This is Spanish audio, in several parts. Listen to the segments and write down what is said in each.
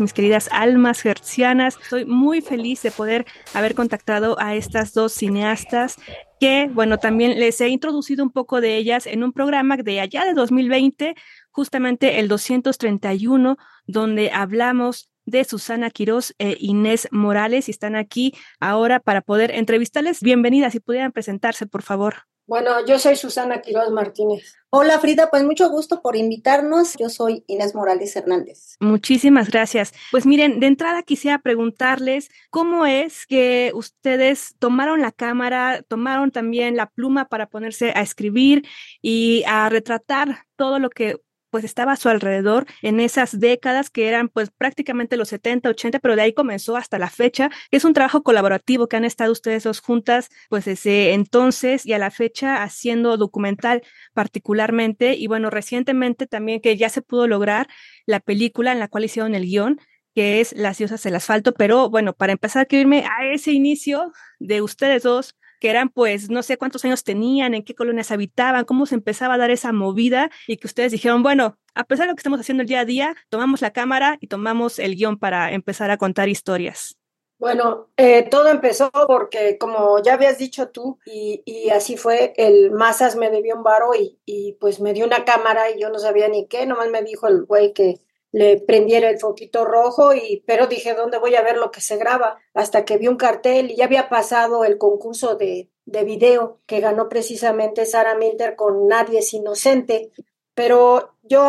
mis queridas almas hercianas. Estoy muy feliz de poder haber contactado a estas dos cineastas que, bueno, también les he introducido un poco de ellas en un programa de allá de 2020, justamente el 231, donde hablamos de Susana Quiroz e Inés Morales y están aquí ahora para poder entrevistarles. Bienvenidas, si pudieran presentarse, por favor. Bueno, yo soy Susana Quiroz Martínez. Hola Frida, pues mucho gusto por invitarnos. Yo soy Inés Morales Hernández. Muchísimas gracias. Pues miren, de entrada quisiera preguntarles cómo es que ustedes tomaron la cámara, tomaron también la pluma para ponerse a escribir y a retratar todo lo que pues estaba a su alrededor en esas décadas que eran pues prácticamente los 70, 80, pero de ahí comenzó hasta la fecha, que es un trabajo colaborativo que han estado ustedes dos juntas pues desde entonces y a la fecha haciendo documental particularmente y bueno, recientemente también que ya se pudo lograr la película en la cual hicieron el guion que es Las diosas del asfalto, pero bueno, para empezar quiero irme a ese inicio de ustedes dos, que eran pues no sé cuántos años tenían, en qué colonias habitaban, cómo se empezaba a dar esa movida y que ustedes dijeron, bueno, a pesar de lo que estamos haciendo el día a día, tomamos la cámara y tomamos el guion para empezar a contar historias. Bueno, eh, todo empezó porque, como ya habías dicho tú, y, y así fue, el Masas me debió un varo y, y, pues me dio una cámara y yo no sabía ni qué, nomás me dijo el güey que le prendiera el foquito rojo y pero dije dónde voy a ver lo que se graba hasta que vi un cartel y ya había pasado el concurso de, de video que ganó precisamente Sara Minter con Nadie es inocente. Pero yo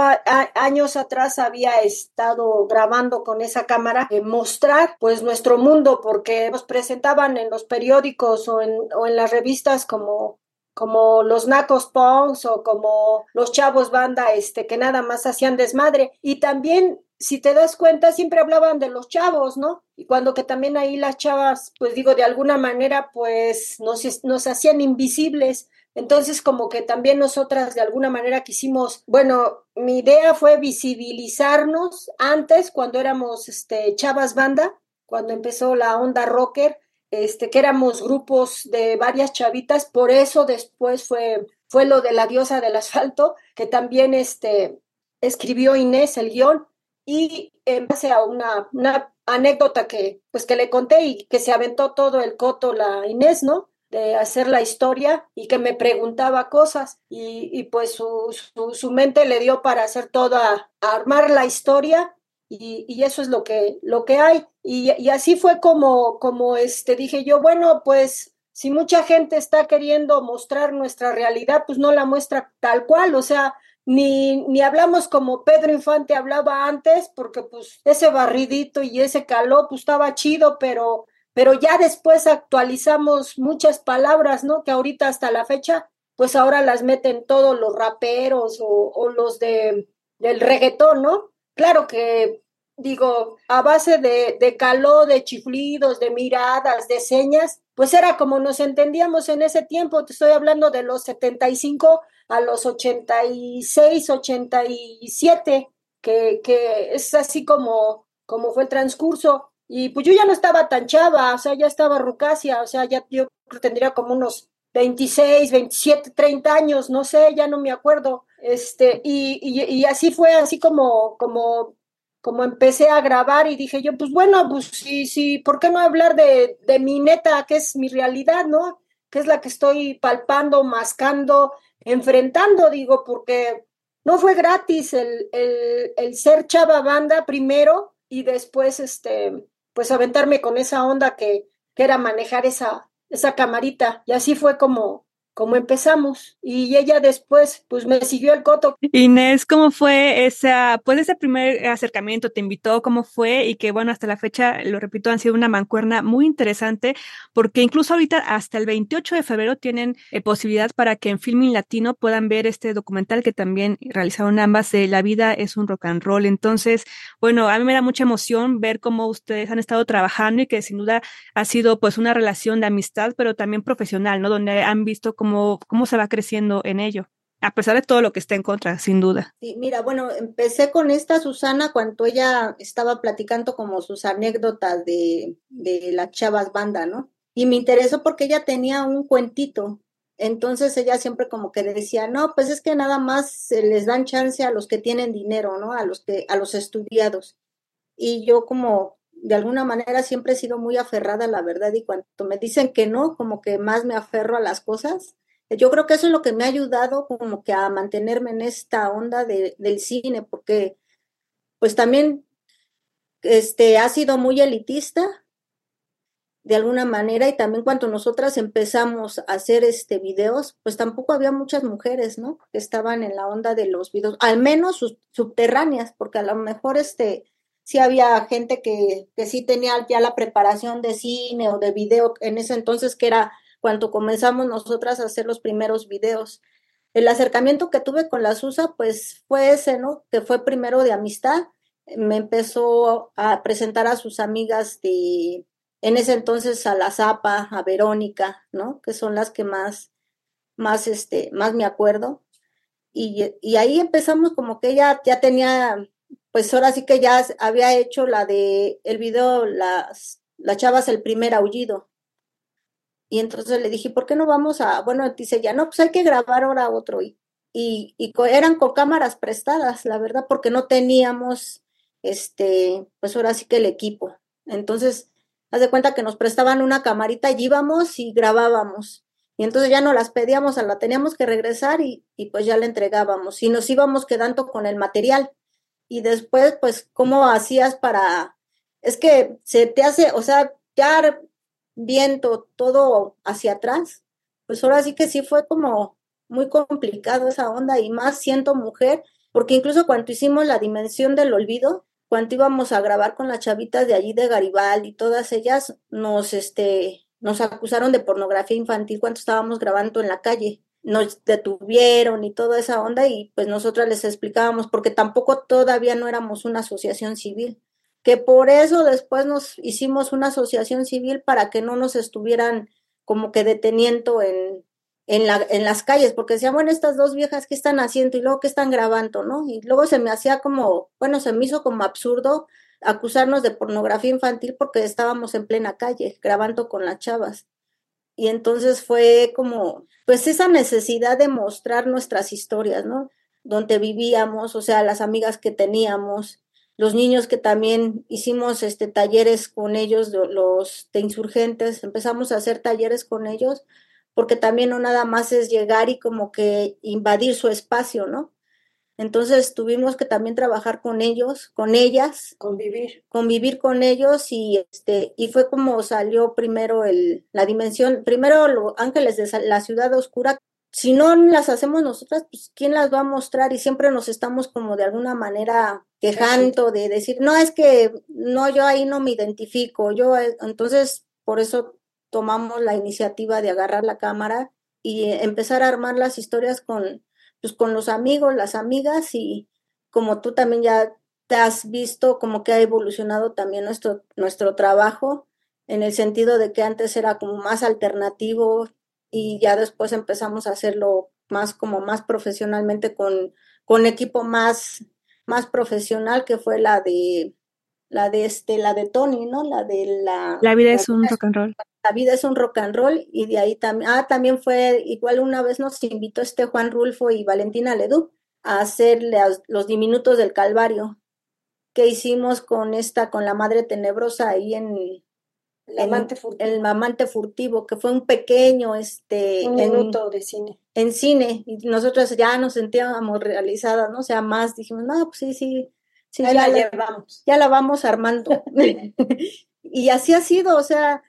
años atrás había estado grabando con esa cámara eh, mostrar pues nuestro mundo porque nos presentaban en los periódicos o en, o en las revistas como como los nacos punks o como los chavos banda, este, que nada más hacían desmadre. Y también, si te das cuenta, siempre hablaban de los chavos, ¿no? Y cuando que también ahí las chavas, pues digo, de alguna manera, pues nos, nos hacían invisibles. Entonces, como que también nosotras de alguna manera quisimos, bueno, mi idea fue visibilizarnos antes, cuando éramos este, chavas banda, cuando empezó la onda rocker, este, que éramos grupos de varias chavitas, por eso después fue, fue lo de la diosa del asfalto, que también este, escribió Inés el guion, y en base a una, una anécdota que, pues, que le conté y que se aventó todo el coto la Inés, ¿no? de hacer la historia y que me preguntaba cosas y, y pues su, su, su, mente le dio para hacer toda, armar la historia y, y, eso es lo que, lo que hay. Y, así fue como, como este, dije yo, bueno, pues si mucha gente está queriendo mostrar nuestra realidad, pues no la muestra tal cual, o sea, ni, ni hablamos como Pedro Infante hablaba antes, porque pues ese barridito y ese calor, pues estaba chido, pero, pero ya después actualizamos muchas palabras, ¿no? Que ahorita hasta la fecha, pues ahora las meten todos los raperos o, o los de, del reggaetón, ¿no? Claro que, digo, a base de, calor, de chiflidos, de miradas, de señas, pues era como nos entendíamos en ese tiempo. Te estoy hablando de los 75 a los 86, 87, que, que es así como, como fue el transcurso. Y pues yo ya no estaba tan chava, o sea, ya estaba rucacia, o sea, ya yo tendría como unos 26, 27, 30 años, no sé, ya no me acuerdo. Este, y, y, así fue, así como, como, como empecé a grabar y dije yo, pues bueno, pues sí, sí, ¿por qué no hablar de, de mi neta, que es mi realidad, ¿no? Que es la que estoy palpando, mascando, enfrentando, digo, porque no fue gratis el, el, el ser chava banda primero y después, este, pues aventarme con esa onda que, que era manejar esa, esa camarita. Y así fue como, como empezamos y ella después pues me siguió el coto. Inés, ¿cómo fue esa, pues ese primer acercamiento? ¿Te invitó? ¿Cómo fue? Y que bueno, hasta la fecha, lo repito, han sido una mancuerna muy interesante porque incluso ahorita hasta el 28 de febrero tienen eh, posibilidad para que en Filming Latino puedan ver este documental que también realizaron ambas de La vida es un rock and roll. Entonces, bueno, a mí me da mucha emoción ver cómo ustedes han estado trabajando y que sin duda ha sido pues una relación de amistad, pero también profesional, ¿no? Donde han visto cómo cómo, se va creciendo en ello, a pesar de todo lo que está en contra, sin duda. Sí, mira, bueno, empecé con esta Susana cuando ella estaba platicando como sus anécdotas de, las chavas banda, ¿no? Y me interesó porque ella tenía un cuentito. Entonces ella siempre como que decía, no, pues es que nada más se les dan chance a los que tienen dinero, ¿no? A los que, a los estudiados. Y yo como de alguna manera siempre he sido muy aferrada a la verdad y cuando me dicen que no, como que más me aferro a las cosas. Yo creo que eso es lo que me ha ayudado como que a mantenerme en esta onda de, del cine, porque pues también este, ha sido muy elitista de alguna manera y también cuando nosotras empezamos a hacer este videos, pues tampoco había muchas mujeres, ¿no? Que estaban en la onda de los videos, al menos subterráneas, porque a lo mejor este sí había gente que, que sí tenía ya la preparación de cine o de video en ese entonces, que era cuando comenzamos nosotras a hacer los primeros videos. El acercamiento que tuve con la Susa, pues fue ese, ¿no? Que fue primero de amistad. Me empezó a presentar a sus amigas de, en ese entonces a la Zapa, a Verónica, ¿no? Que son las que más, más, este, más me acuerdo. Y, y ahí empezamos como que ella ya tenía pues ahora sí que ya había hecho la de el video las, las chavas el primer aullido. Y entonces le dije, ¿por qué no vamos a, bueno, dice ya, no, pues hay que grabar ahora otro. Y, y, eran con cámaras prestadas, la verdad, porque no teníamos, este, pues ahora sí que el equipo. Entonces, haz de cuenta que nos prestaban una camarita y íbamos y grabábamos. Y entonces ya no las pedíamos, la teníamos que regresar y, y pues ya la entregábamos. Y nos íbamos quedando con el material y después, pues, ¿cómo hacías para, es que se te hace, o sea, ya viento todo hacia atrás, pues ahora sí que sí fue como muy complicado esa onda y más siento mujer, porque incluso cuando hicimos la dimensión del olvido, cuando íbamos a grabar con las chavitas de allí de Garibaldi y todas ellas nos este nos acusaron de pornografía infantil cuando estábamos grabando en la calle nos detuvieron y toda esa onda y pues nosotras les explicábamos porque tampoco todavía no éramos una asociación civil, que por eso después nos hicimos una asociación civil para que no nos estuvieran como que deteniendo en, en, la, en las calles, porque decían, bueno, estas dos viejas, ¿qué están haciendo? Y luego, ¿qué están grabando? ¿No? Y luego se me hacía como, bueno, se me hizo como absurdo acusarnos de pornografía infantil porque estábamos en plena calle grabando con las chavas. Y entonces fue como, pues esa necesidad de mostrar nuestras historias, ¿no? Donde vivíamos, o sea, las amigas que teníamos, los niños que también hicimos este talleres con ellos, los de insurgentes, empezamos a hacer talleres con ellos, porque también no nada más es llegar y como que invadir su espacio, ¿no? Entonces tuvimos que también trabajar con ellos, con ellas, convivir, convivir con ellos y este y fue como salió primero el la dimensión, primero los ángeles de la ciudad oscura. Si no las hacemos nosotras, pues quién las va a mostrar y siempre nos estamos como de alguna manera quejando de decir, no es que no yo ahí no me identifico, yo eh", entonces por eso tomamos la iniciativa de agarrar la cámara y empezar a armar las historias con pues con los amigos, las amigas y como tú también ya te has visto como que ha evolucionado también nuestro, nuestro trabajo en el sentido de que antes era como más alternativo y ya después empezamos a hacerlo más como más profesionalmente con, con equipo más, más profesional que fue la de la de este, la de Tony, ¿no? La de la La vida es un rock and roll. La vida es un rock and roll y de ahí también, ah, también fue, igual una vez nos invitó este Juan Rulfo y Valentina Ledú a hacer los diminutos del Calvario que hicimos con esta, con la Madre Tenebrosa ahí en, el amante furtivo. El amante furtivo, que fue un pequeño, este... Un minuto de cine. En cine, y nosotros ya nos sentíamos realizadas, ¿no? O sea, más dijimos, no, pues sí, sí, sí, ya la, llevamos. Ya la vamos armando. y así ha sido, o sea,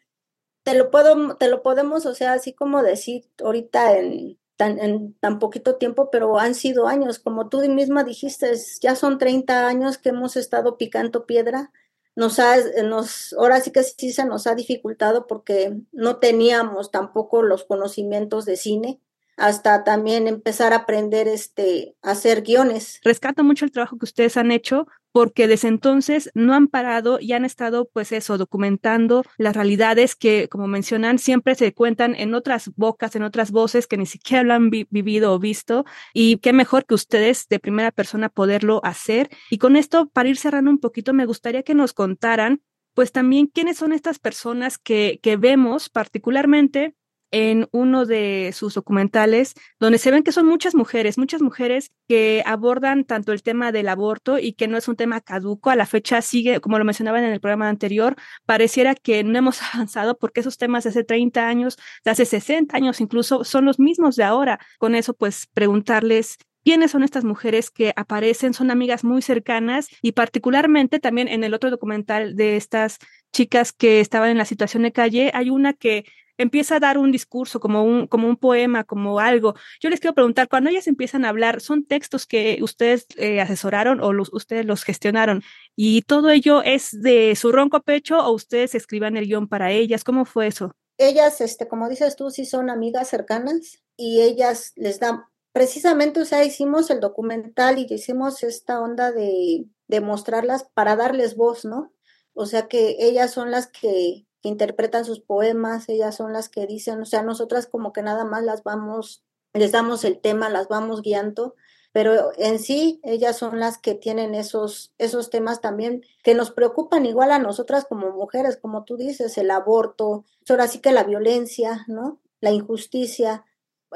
te lo puedo, te lo podemos, o sea, así como decir ahorita en tan, en tan poquito tiempo, pero han sido años, como tú misma dijiste, ya son 30 años que hemos estado picando piedra. Nos ha, nos, ahora sí que sí se nos ha dificultado porque no teníamos tampoco los conocimientos de cine hasta también empezar a aprender este, a hacer guiones. Rescato mucho el trabajo que ustedes han hecho porque desde entonces no han parado y han estado, pues eso, documentando las realidades que, como mencionan, siempre se cuentan en otras bocas, en otras voces que ni siquiera lo han vivido o visto. Y qué mejor que ustedes de primera persona poderlo hacer. Y con esto, para ir cerrando un poquito, me gustaría que nos contaran, pues también quiénes son estas personas que, que vemos particularmente en uno de sus documentales, donde se ven que son muchas mujeres, muchas mujeres que abordan tanto el tema del aborto y que no es un tema caduco. A la fecha sigue, como lo mencionaban en el programa anterior, pareciera que no hemos avanzado porque esos temas de hace 30 años, de hace 60 años incluso, son los mismos de ahora. Con eso, pues preguntarles quiénes son estas mujeres que aparecen, son amigas muy cercanas y particularmente también en el otro documental de estas chicas que estaban en la situación de calle, hay una que empieza a dar un discurso, como un, como un poema, como algo. Yo les quiero preguntar, cuando ellas empiezan a hablar, ¿son textos que ustedes eh, asesoraron o ustedes los gestionaron? ¿Y todo ello es de su ronco pecho o ustedes escriban el guion para ellas? ¿Cómo fue eso? Ellas, este, como dices tú, sí son amigas cercanas y ellas les dan, precisamente, o sea, hicimos el documental y hicimos esta onda de, de mostrarlas para darles voz, ¿no? O sea que ellas son las que que interpretan sus poemas, ellas son las que dicen, o sea, nosotras como que nada más las vamos, les damos el tema, las vamos guiando, pero en sí ellas son las que tienen esos, esos temas también que nos preocupan igual a nosotras como mujeres, como tú dices, el aborto, ahora sí que la violencia, ¿no? La injusticia,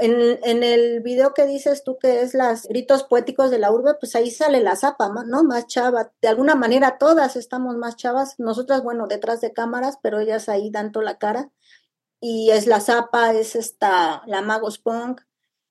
en, en, el video que dices tú que es las gritos poéticos de la urbe, pues ahí sale la zapa, ¿no? Más chava. De alguna manera todas estamos más chavas. Nosotras, bueno, detrás de cámaras, pero ellas ahí dando la cara. Y es la zapa, es esta, la Magos Punk,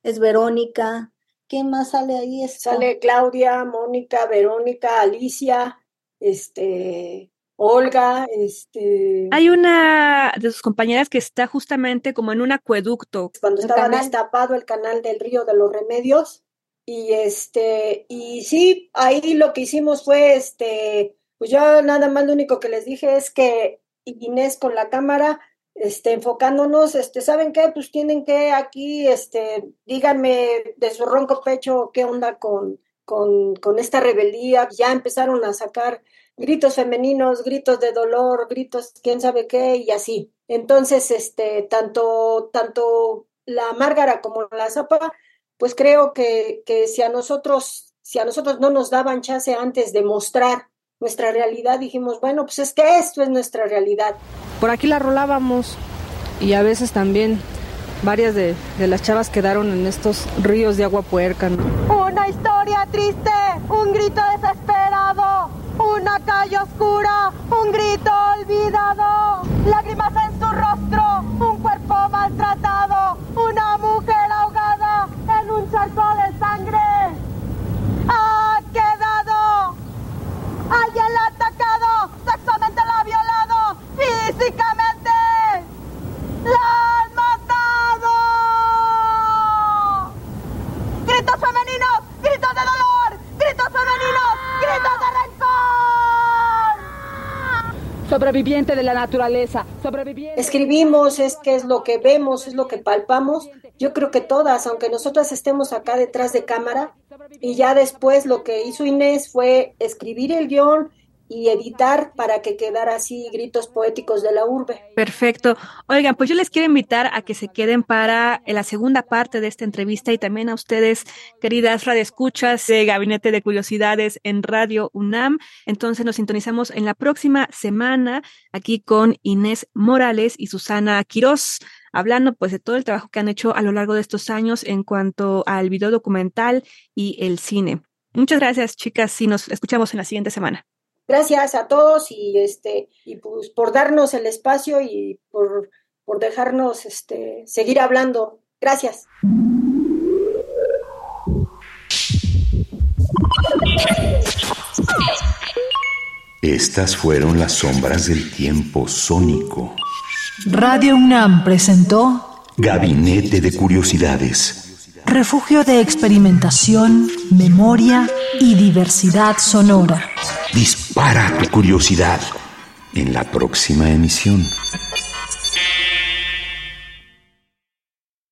es Verónica. ¿Qué más sale ahí? Sale Claudia, Mónica, Verónica, Alicia, este, Olga, este... Hay una de sus compañeras que está justamente como en un acueducto. Cuando estaba destapado el canal del río de los remedios. Y este, y sí, ahí lo que hicimos fue, este, pues yo nada más lo único que les dije es que Inés con la cámara, este, enfocándonos, este, ¿saben qué? Pues tienen que aquí, este, díganme de su ronco pecho qué onda con, con, con esta rebeldía. Ya empezaron a sacar gritos femeninos, gritos de dolor, gritos quién sabe qué y así. Entonces, este, tanto, tanto la Márgara como la Zapa, pues creo que, que si a nosotros, si a nosotros no nos daban chance antes de mostrar nuestra realidad, dijimos, bueno, pues es que esto es nuestra realidad. Por aquí la rolábamos y a veces también varias de, de, las chavas quedaron en estos ríos de agua puerca. ¿no? Una historia triste, un grito desesperado, una calle oscura, un grito olvidado, lágrimas en su rostro, un cuerpo maltratado, una mujer ahogada en un charco de sangre. Ha quedado, alguien la ha atacado, sexualmente la ha violado, físicamente. La han matado. Gritos femeninos, gritos de dolor, gritos femeninos, gritos de sobreviviente de la naturaleza, sobreviviente. Escribimos, es que es lo que vemos, es lo que palpamos. Yo creo que todas, aunque nosotras estemos acá detrás de cámara, y ya después lo que hizo Inés fue escribir el guion y editar para que quedara así gritos poéticos de la urbe. Perfecto. Oigan, pues yo les quiero invitar a que se queden para la segunda parte de esta entrevista y también a ustedes, queridas radioescuchas de Gabinete de Curiosidades en Radio UNAM. Entonces nos sintonizamos en la próxima semana aquí con Inés Morales y Susana Quirós hablando pues de todo el trabajo que han hecho a lo largo de estos años en cuanto al video documental y el cine. Muchas gracias, chicas, y nos escuchamos en la siguiente semana. Gracias a todos y este y pues por darnos el espacio y por, por dejarnos este seguir hablando. Gracias. Estas fueron las sombras del tiempo sónico. Radio UNAM presentó Gabinete de Curiosidades. Refugio de experimentación, memoria y diversidad sonora. Tu curiosidad en la próxima emisión.